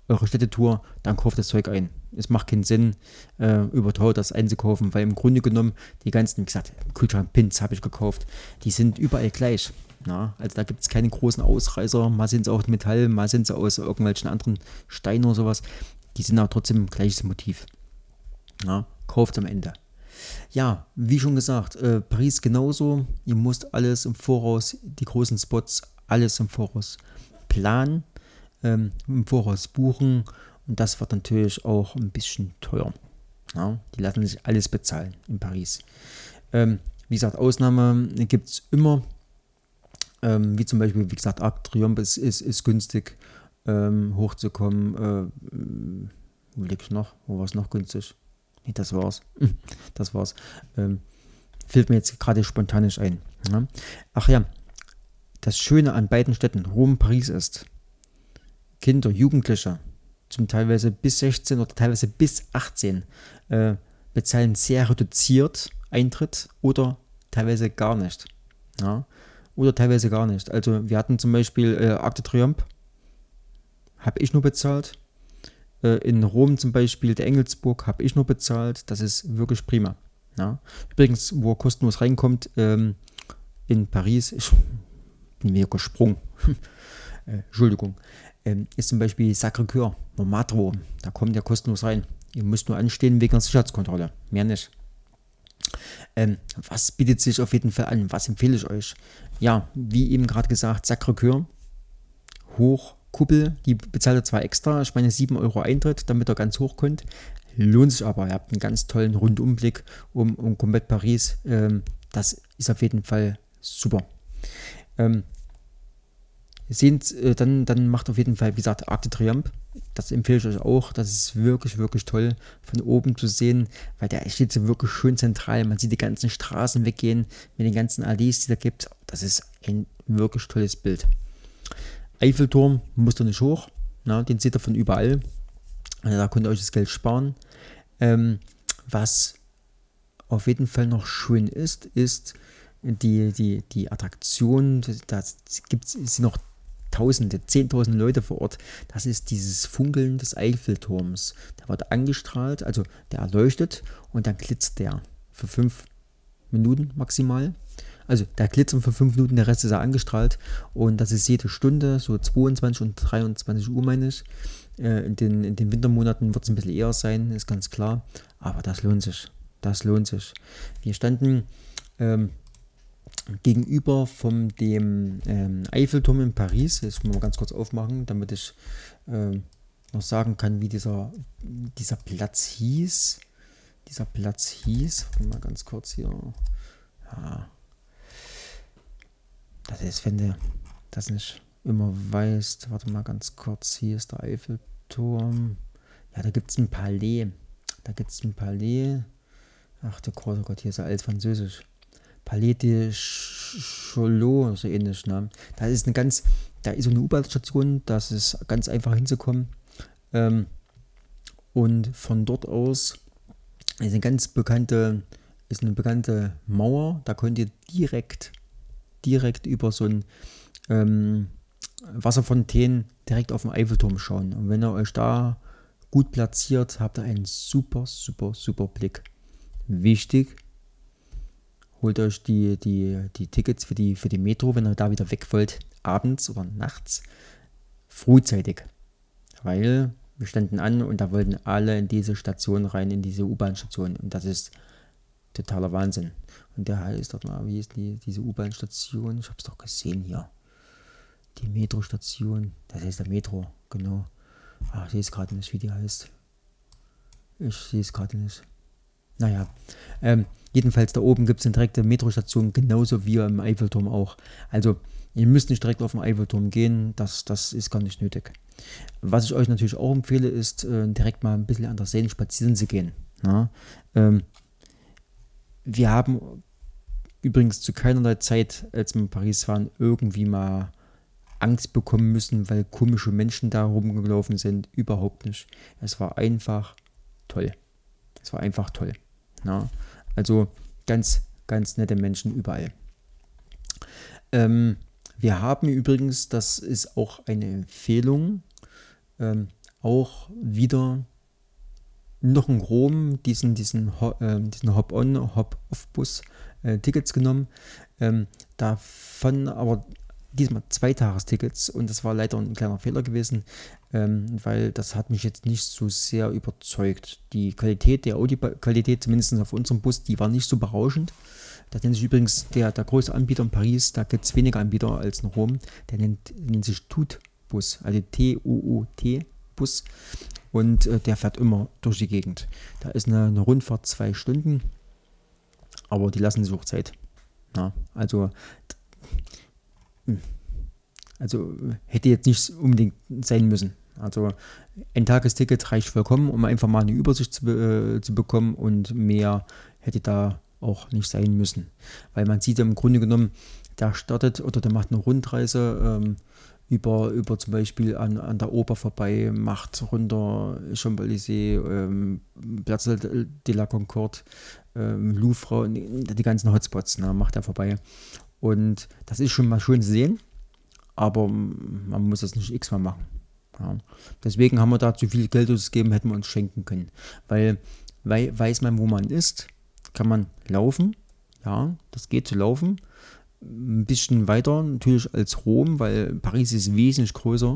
eurer Städtetour, dann kauft das Zeug ein. Es macht keinen Sinn, äh, überteuert das einzukaufen, weil im Grunde genommen die ganzen, wie gesagt, Kühlschrank-Pins habe ich gekauft, die sind überall gleich. Na, also da gibt es keine großen Ausreißer. Mal sind sie aus Metall, mal sind sie aus irgendwelchen anderen Steinen oder sowas. Die sind aber trotzdem gleiches Motiv. Na, kauft am Ende. Ja, wie schon gesagt, äh, Paris genauso. Ihr müsst alles im Voraus, die großen Spots, alles im Voraus planen, ähm, im Voraus buchen. Und das wird natürlich auch ein bisschen teuer. Ja, die lassen sich alles bezahlen in Paris. Ähm, wie gesagt, Ausnahme gibt es immer. Ähm, wie zum Beispiel, wie gesagt, Arc Triumph ist, ist, ist günstig ähm, hochzukommen. Äh, wo liegt noch? Wo war es noch günstig? Nee, das war's. Das war's. Ähm, fällt mir jetzt gerade spontanisch ein. Ja? Ach ja, das Schöne an beiden Städten, Rom, Paris ist, Kinder, Jugendliche, zum teilweise bis 16 oder teilweise bis 18, äh, bezahlen sehr reduziert Eintritt oder teilweise gar nicht. Ja? Oder teilweise gar nicht. Also wir hatten zum Beispiel äh, Akte Triumph, habe ich nur bezahlt. Äh, in Rom zum Beispiel, der Engelsburg, habe ich nur bezahlt. Das ist wirklich prima. Ja? Übrigens, wo er kostenlos reinkommt, ähm, in Paris, ich bin mir gesprungen. äh, Entschuldigung, ähm, ist zum Beispiel Sacré-Cœur, Montmartre, da kommt ihr kostenlos rein. Ihr müsst nur anstehen wegen der Sicherheitskontrolle, mehr nicht. Ähm, was bietet sich auf jeden Fall an? Was empfehle ich euch? Ja, wie eben gerade gesagt, Sacré-Cœur, Hochkuppel, die bezahlt ihr zwar extra, ich meine 7 Euro Eintritt, damit ihr ganz hoch könnt. Lohnt sich aber, ihr habt einen ganz tollen Rundumblick um, um komplett Paris. Ähm, das ist auf jeden Fall super. Ähm, sehen, äh, dann, dann macht auf jeden Fall, wie gesagt, Arc de Triomphe. Das empfehle ich euch auch. Das ist wirklich, wirklich toll von oben zu sehen, weil der steht so wirklich schön zentral. Man sieht die ganzen Straßen weggehen mit den ganzen Allees, die da gibt. Das ist ein wirklich tolles Bild. Eiffelturm musst du nicht hoch. Na, den seht ihr von überall. Also da könnt ihr euch das Geld sparen. Ähm, was auf jeden Fall noch schön ist, ist die, die, die Attraktion. Da gibt es noch Tausende, Zehntausende Leute vor Ort. Das ist dieses Funkeln des Eiffelturms. Der wird angestrahlt, also der erleuchtet und dann glitzert der für fünf Minuten maximal. Also der glitzert für fünf Minuten, der Rest ist ja angestrahlt und das ist jede Stunde, so 22 und 23 Uhr meine ich. Äh, in den, in den Wintermonaten wird es ein bisschen eher sein, ist ganz klar. Aber das lohnt sich. Das lohnt sich. Wir standen ähm, gegenüber von dem ähm, Eiffelturm in Paris. Jetzt muss man ganz kurz aufmachen, damit ich ähm, noch sagen kann, wie dieser, dieser Platz hieß. Dieser Platz hieß, mal ganz kurz hier. Ja. Das ist, wenn du das nicht immer weißt. Warte mal ganz kurz. Hier ist der Eiffelturm. Ja, da gibt es ein Palais. Da gibt es ein Palais. Ach du großer Gott, hier ist ja alles Französisch. Palais de Cholot, so ähnlich. Ne? Da ist eine ganz, da ist so eine U-Bahn-Station, das ist ganz einfach hinzukommen. Ähm, und von dort aus ist eine ganz bekannte, ist eine bekannte Mauer. Da könnt ihr direkt, direkt über so ein ähm, Wasserfontänen direkt auf den Eiffelturm schauen. Und wenn ihr euch da gut platziert, habt ihr einen super, super, super Blick. Wichtig, holt euch die, die, die Tickets für die, für die Metro, wenn ihr da wieder weg wollt, abends oder nachts, frühzeitig. Weil wir standen an und da wollten alle in diese Station rein, in diese U-Bahn-Station. Und das ist totaler Wahnsinn. Und der heißt dort mal, wie ist die, diese U-Bahn-Station? Ich habe es doch gesehen hier. Die Metro-Station. Das heißt der Metro, genau. Ach, ich sehe es gerade nicht, wie die heißt. Ich sehe es gerade nicht. Naja, ähm, jedenfalls da oben gibt es eine direkte Metrostation, genauso wie im Eiffelturm auch. Also, ihr müsst nicht direkt auf den Eiffelturm gehen, das, das ist gar nicht nötig. Was ich euch natürlich auch empfehle, ist äh, direkt mal ein bisschen an der Seine spazieren zu gehen. Ja? Ähm, wir haben übrigens zu keinerlei Zeit, als wir in Paris waren, irgendwie mal Angst bekommen müssen, weil komische Menschen da rumgelaufen sind. Überhaupt nicht. Es war einfach toll. Es war einfach toll. Ja, also ganz, ganz nette Menschen überall. Ähm, wir haben übrigens, das ist auch eine Empfehlung, ähm, auch wieder noch in Rom diesen, diesen, äh, diesen Hop-on, Hop-off-Bus äh, Tickets genommen. Ähm, davon aber diesmal Zweitagestickets und das war leider ein kleiner Fehler gewesen, ähm, weil das hat mich jetzt nicht so sehr überzeugt. Die Qualität, der Audioqualität, zumindest auf unserem Bus, die war nicht so berauschend. Da nennt sich übrigens der, der größte Anbieter in Paris, da gibt es weniger Anbieter als in Rom, der nennt, nennt sich Tut-Bus, also T-U-U-T-Bus und äh, der fährt immer durch die Gegend. Da ist eine, eine Rundfahrt zwei Stunden, aber die lassen sich auch Zeit. Ja, also. Also hätte jetzt nicht unbedingt sein müssen. Also ein Tagesticket reicht vollkommen, um einfach mal eine Übersicht zu, äh, zu bekommen und mehr hätte da auch nicht sein müssen. Weil man sieht ja im Grunde genommen, der startet oder der macht eine Rundreise ähm, über, über zum Beispiel an, an der Oper vorbei, macht runter Champs-Élysées, ähm, Platz de la Concorde, ähm, Louvre, die ganzen Hotspots, ne, macht er vorbei. Und das ist schon mal schön zu sehen, aber man muss das nicht x-mal machen. Ja. Deswegen haben wir da zu viel Geld ausgegeben, hätten wir uns schenken können. Weil, weil weiß man, wo man ist, kann man laufen. Ja, das geht zu laufen ein bisschen weiter natürlich als Rom, weil Paris ist wesentlich größer.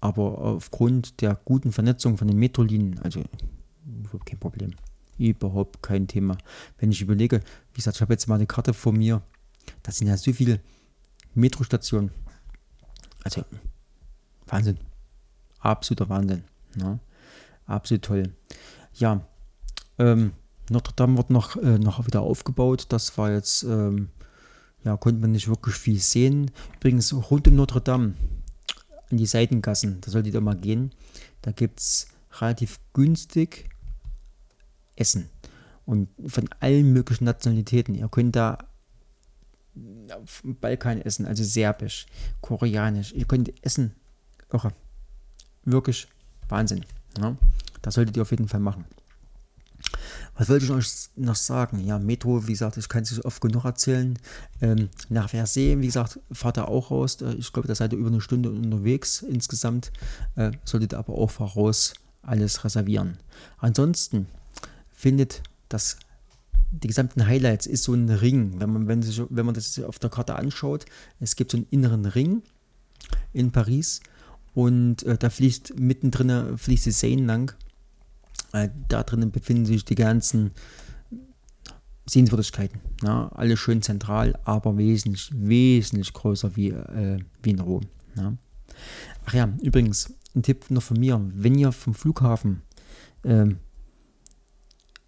Aber aufgrund der guten Vernetzung von den Metrolinien, also überhaupt kein Problem. Überhaupt kein Thema. Wenn ich überlege, wie gesagt, ich habe jetzt mal eine Karte vor mir, da sind ja so viele Metrostationen. Also Wahnsinn. Absoluter Wahnsinn. Ja. Absolut toll. Ja, ähm, Notre Dame wird noch, äh, noch wieder aufgebaut. Das war jetzt ähm, ja, konnte man nicht wirklich viel sehen. Übrigens rund um Notre Dame, an die Seitengassen, da solltet ihr mal gehen. Da gibt es relativ günstig Essen. Und von allen möglichen Nationalitäten. Ihr könnt da Balkan essen, also serbisch, koreanisch. Ihr könnt essen. Irre. Wirklich Wahnsinn. Ja? Das solltet ihr auf jeden Fall machen. Was wollte ich euch noch sagen? Ja, Metro, wie gesagt, ich kann es oft genug erzählen. Ähm, nach Versee, wie gesagt, fahrt ihr auch raus. Äh, ich glaube, da seid ihr über eine Stunde unterwegs insgesamt. Äh, solltet aber auch voraus alles reservieren. Ansonsten findet das die gesamten Highlights ist so ein Ring. Wenn man, wenn, sich, wenn man das auf der Karte anschaut, es gibt so einen inneren Ring in Paris und äh, da fließt mittendrin fließt die Seine lang äh, da drinnen befinden sich die ganzen Sehenswürdigkeiten. Ja, alle schön zentral, aber wesentlich, wesentlich größer wie, äh, wie in Rom. Ja. Ach ja, übrigens, ein Tipp noch von mir, wenn ihr vom Flughafen äh,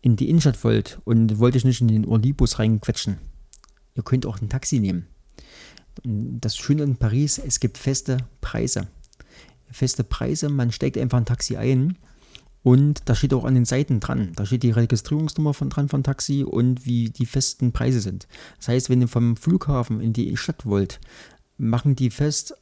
in die Innenstadt wollt und wollt euch nicht in den Orlibus reinquetschen, ihr könnt auch ein Taxi nehmen. Das Schöne in Paris, es gibt feste Preise. Feste Preise, man steigt einfach ein Taxi ein und da steht auch an den Seiten dran, da steht die Registrierungsnummer von dran von Taxi und wie die festen Preise sind. Das heißt, wenn ihr vom Flughafen in die Stadt wollt, machen die fest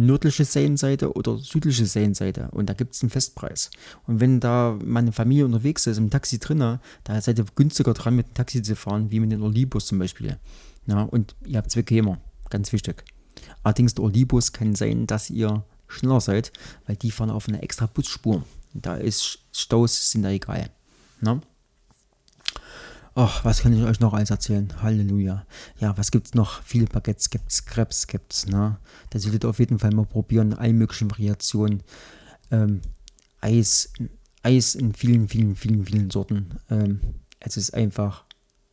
nördliche Seinseite oder südliche Seinseite und da gibt es einen Festpreis. Und wenn da meine Familie unterwegs ist, im Taxi drinnen, da seid ihr günstiger dran, mit dem Taxi zu fahren, wie mit dem Olibus zum Beispiel. Ja, und ihr habt zwei Kämer, ganz wichtig. Allerdings der Olibus kann sein, dass ihr schneller seid, weil die fahren auf einer extra Busspur. Da ist Staus, sind da egal. Ne? Ach, was kann ich euch noch alles erzählen? Halleluja. Ja, was gibt's noch? Viele Baguettes gibt's, Krebs gibt's, ne? Das solltet ihr auf jeden Fall mal probieren. Alle möglichen Variationen. Ähm, Eis, Eis in vielen, vielen, vielen, vielen Sorten. Ähm, es ist einfach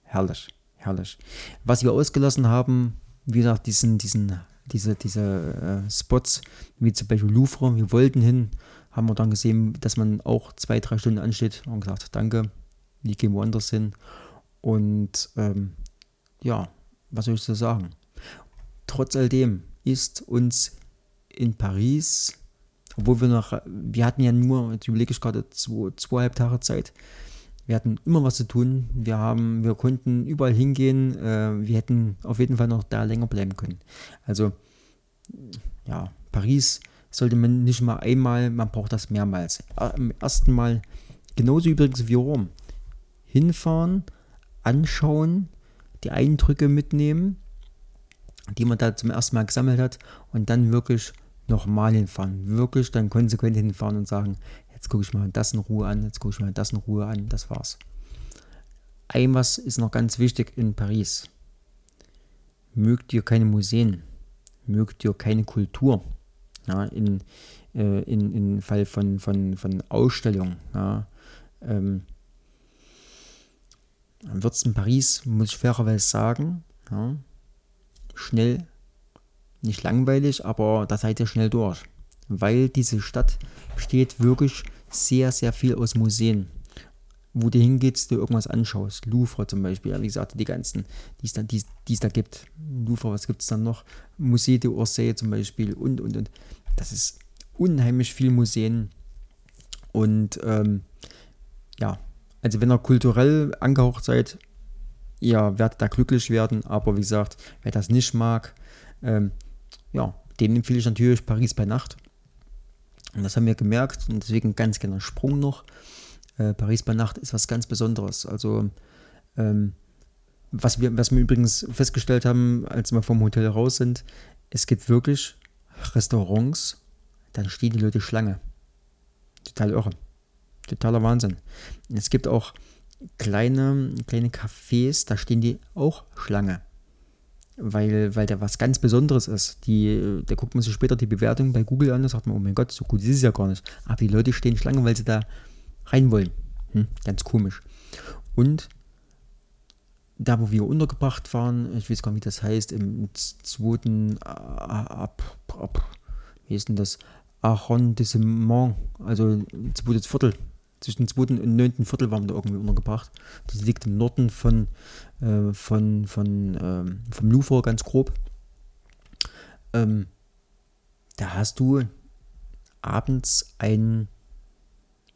herrlich, herrlich. Was wir ausgelassen haben, wie gesagt, diesen, diesen, diese, diese äh, Spots, wie zum Beispiel Louvre, wir wollten hin, haben wir dann gesehen, dass man auch zwei, drei Stunden ansteht und gesagt, danke, wir gehen woanders hin. Und ähm, ja, was soll ich so sagen? Trotz alledem ist uns in Paris, obwohl wir noch, wir hatten ja nur, jetzt überlege ich gerade, zwei, zweieinhalb Tage Zeit. Wir hatten immer was zu tun. Wir haben, wir konnten überall hingehen. Äh, wir hätten auf jeden Fall noch da länger bleiben können. Also ja, Paris sollte man nicht mal einmal, man braucht das mehrmals. Am ersten Mal, genauso übrigens wie Rom, hinfahren, anschauen, die Eindrücke mitnehmen, die man da zum ersten Mal gesammelt hat und dann wirklich nochmal hinfahren. Wirklich dann konsequent hinfahren und sagen, jetzt gucke ich mal das in Ruhe an, jetzt gucke ich mal das in Ruhe an, das war's. Ein was ist noch ganz wichtig in Paris. Mögt ihr keine Museen, mögt ihr keine Kultur, ja, in, äh, in, in Fall von, von, von Ausstellungen. Ja, ähm, wird es in Paris, muss ich fairerweise sagen, ja, schnell, nicht langweilig, aber da seid ihr schnell durch. Weil diese Stadt besteht wirklich sehr, sehr viel aus Museen wo du hingehst, du irgendwas anschaust. Louvre zum Beispiel, wie gesagt, die ganzen, die es da, die, die es da gibt. Louvre, was gibt es dann noch? Musée de Orsay zum Beispiel und, und, und. Das ist unheimlich viel Museen. Und ähm, ja, also wenn ihr kulturell angehaucht seid, ihr werdet da glücklich werden. Aber wie gesagt, wer das nicht mag, ähm, ja, den empfehle ich natürlich Paris bei Nacht. Und das haben wir gemerkt und deswegen ganz gerne Sprung noch. Äh, Paris bei Nacht ist was ganz Besonderes. Also, ähm, was, wir, was wir übrigens festgestellt haben, als wir vom Hotel raus sind, es gibt wirklich Restaurants, dann stehen die Leute Schlange. Total irre. Totaler Wahnsinn. Es gibt auch kleine, kleine Cafés, da stehen die auch Schlange. Weil, weil der was ganz Besonderes ist. Die, da guckt man sich später die Bewertung bei Google an und sagt man, oh mein Gott, so gut ist es ja gar nicht. Aber die Leute stehen Schlange, weil sie da rein wollen. Hm, ganz komisch. Und da, wo wir untergebracht waren, ich weiß gar nicht, wie das heißt, im zweiten ab, ab wie ist denn das? Arrondissement, also zweites Viertel zwischen dem zweiten und neunten Viertel waren wir da irgendwie untergebracht. Das liegt im Norden von, äh, von, von ähm, vom Louvre ganz grob. Ähm, da hast du abends ein,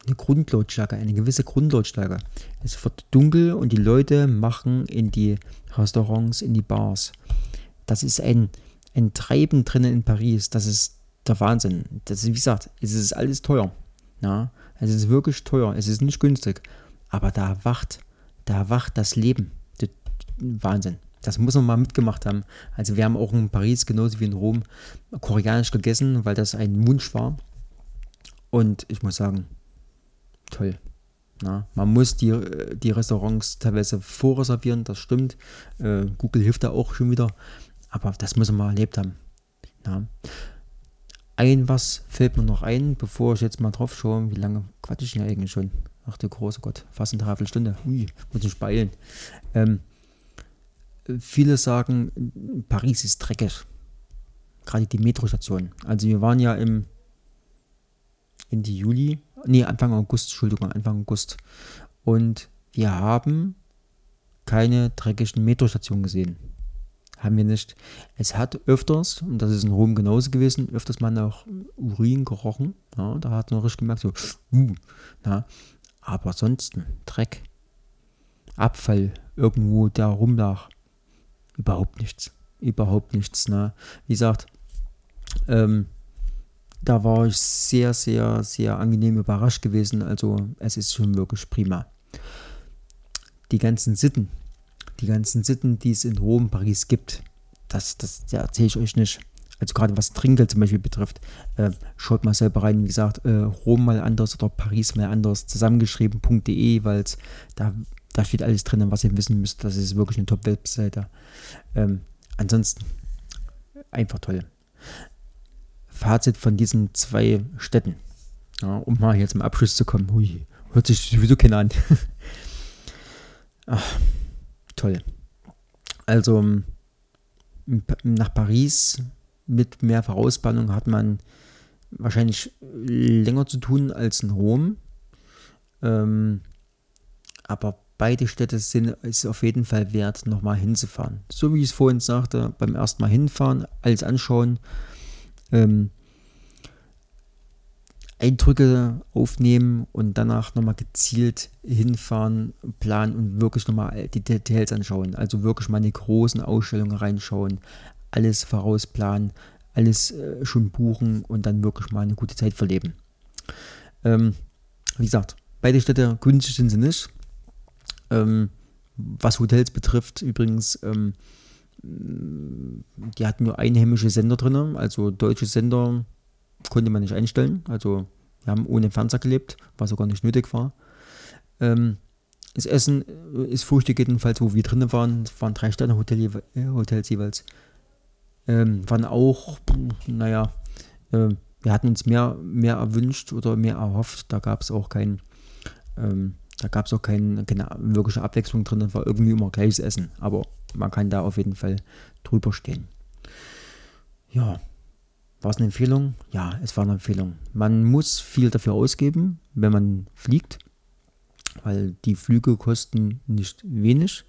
eine Grundlautstärke, eine gewisse Grundlautstärke. Es wird dunkel und die Leute machen in die Restaurants, in die Bars. Das ist ein, ein Treiben drinnen in Paris. Das ist der Wahnsinn. Das ist, wie gesagt, es ist alles teuer. Ja, es ist wirklich teuer, es ist nicht günstig. Aber da wacht, da wacht das Leben. Das, Wahnsinn. Das muss man mal mitgemacht haben. Also wir haben auch in Paris, genauso wie in Rom, koreanisch gegessen, weil das ein Wunsch war. Und ich muss sagen, toll. Na, man muss die, die Restaurants teilweise vorreservieren, das stimmt. Äh, Google hilft da auch schon wieder. Aber das muss man mal erlebt haben. Ja. Ein was fällt mir noch ein, bevor ich jetzt mal drauf schaue, wie lange quatsch ich denn eigentlich schon? Ach du große Gott, fast eine Dreiviertelstunde. Ui, muss ich speilen. Ähm, viele sagen, Paris ist dreckig. Gerade die Metrostation. Also wir waren ja im Ende Juli, nee, Anfang August, Entschuldigung, Anfang August. Und wir haben keine dreckigen Metrostationen gesehen haben wir nicht. Es hat öfters, und das ist in Rom genauso gewesen, öfters mal nach Urin gerochen. Ja, da hat man richtig gemerkt, so, uh, na, aber sonst Dreck, Abfall irgendwo, der rumlag, überhaupt nichts. Überhaupt nichts. Ne? Wie gesagt, ähm, da war ich sehr, sehr, sehr angenehm überrascht gewesen. Also es ist schon wirklich prima. Die ganzen Sitten, die ganzen Sitten, die es in Rom, Paris gibt, das, das, erzähle ich euch nicht. Also gerade was Trinkgeld zum Beispiel betrifft, äh, schaut mal selber rein. Wie gesagt, äh, Rom mal anders oder Paris mal anders zusammengeschrieben.de, weil da, da steht alles drin, was ihr wissen müsst. Das ist wirklich eine Top-Webseite. Ähm, ansonsten einfach toll. Fazit von diesen zwei Städten. Ja, um mal hier zum Abschluss zu kommen. Hui, hört sich sowieso keiner an. Ach, toll. Also nach Paris mit mehr Vorausspannung hat man wahrscheinlich länger zu tun als in Rom. Ähm, aber beide Städte sind es auf jeden Fall wert, nochmal hinzufahren. So wie ich es vorhin sagte, beim ersten Mal hinfahren, alles anschauen. Ähm, Eindrücke aufnehmen und danach nochmal gezielt hinfahren, planen und wirklich nochmal die Details anschauen. Also wirklich mal in die großen Ausstellungen reinschauen, alles vorausplanen, alles äh, schon buchen und dann wirklich mal eine gute Zeit verleben. Ähm, wie gesagt, beide Städte günstig sind sie nicht. Ähm, was Hotels betrifft, übrigens, ähm, die hatten nur einheimische Sender drin, also deutsche Sender konnte man nicht einstellen. Also wir haben ohne Fernseher gelebt, was sogar nicht nötig war. Ähm, das Essen ist Frühstück jedenfalls, wo wir drinnen waren. Es waren drei Sterne Hotel, äh, Hotels jeweils. Ähm, waren auch, naja, äh, wir hatten uns mehr, mehr erwünscht oder mehr erhofft. Da gab es auch kein, ähm, da gab es auch kein, keine wirkliche Abwechslung drin. Das war irgendwie immer gleiches Essen. Aber man kann da auf jeden Fall drüber stehen. Ja, war es eine Empfehlung? Ja, es war eine Empfehlung. Man muss viel dafür ausgeben, wenn man fliegt, weil die Flüge kosten nicht wenig.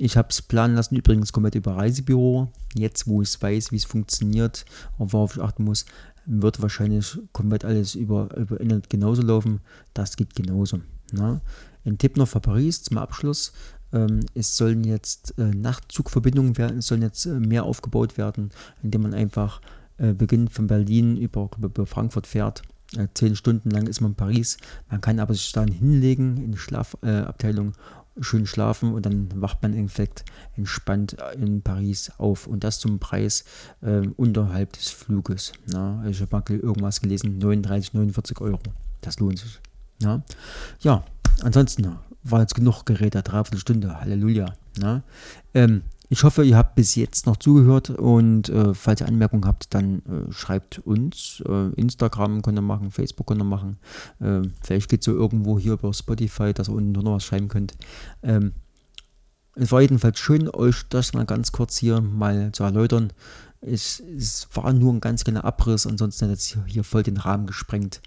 Ich habe es planen lassen, übrigens komplett über Reisebüro. Jetzt, wo ich weiß, wie es funktioniert und worauf ich achten muss, wird wahrscheinlich komplett alles über, über Internet genauso laufen. Das geht genauso. Ne? Ein Tipp noch für Paris zum Abschluss. Ähm, es sollen jetzt äh, Nachtzugverbindungen werden, es sollen jetzt äh, mehr aufgebaut werden, indem man einfach äh, beginnt von Berlin über, über Frankfurt fährt. Äh, zehn Stunden lang ist man in Paris. Man kann aber sich dann hinlegen in die Schlafabteilung, äh, schön schlafen und dann wacht man im Endeffekt entspannt in Paris auf. Und das zum Preis äh, unterhalb des Fluges. Na? Ich habe mal irgendwas gelesen, 39, 49 Euro. Das lohnt sich. Ja, ja ansonsten war jetzt genug geredet, dreiviertel Stunde, Halleluja. Na? Ähm, ich hoffe, ihr habt bis jetzt noch zugehört und äh, falls ihr Anmerkungen habt, dann äh, schreibt uns. Äh, Instagram könnt ihr machen, Facebook könnt ihr machen. Äh, vielleicht geht es so irgendwo hier über Spotify, dass ihr unten noch was schreiben könnt. Ähm, es war jedenfalls schön, euch das mal ganz kurz hier mal zu erläutern. Es, es war nur ein ganz kleiner Abriss, ansonsten hat es hier voll den Rahmen gesprengt.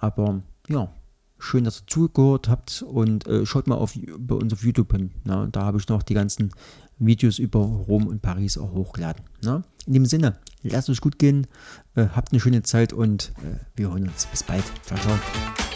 Aber ja, schön, dass ihr zugehört habt und äh, schaut mal auf, bei uns auf YouTube hin. Na, da habe ich noch die ganzen Videos über Rom und Paris auch hochladen. Ne? In dem Sinne, lasst euch gut gehen, äh, habt eine schöne Zeit und äh, wir hören uns. Bis bald. Ciao, ciao.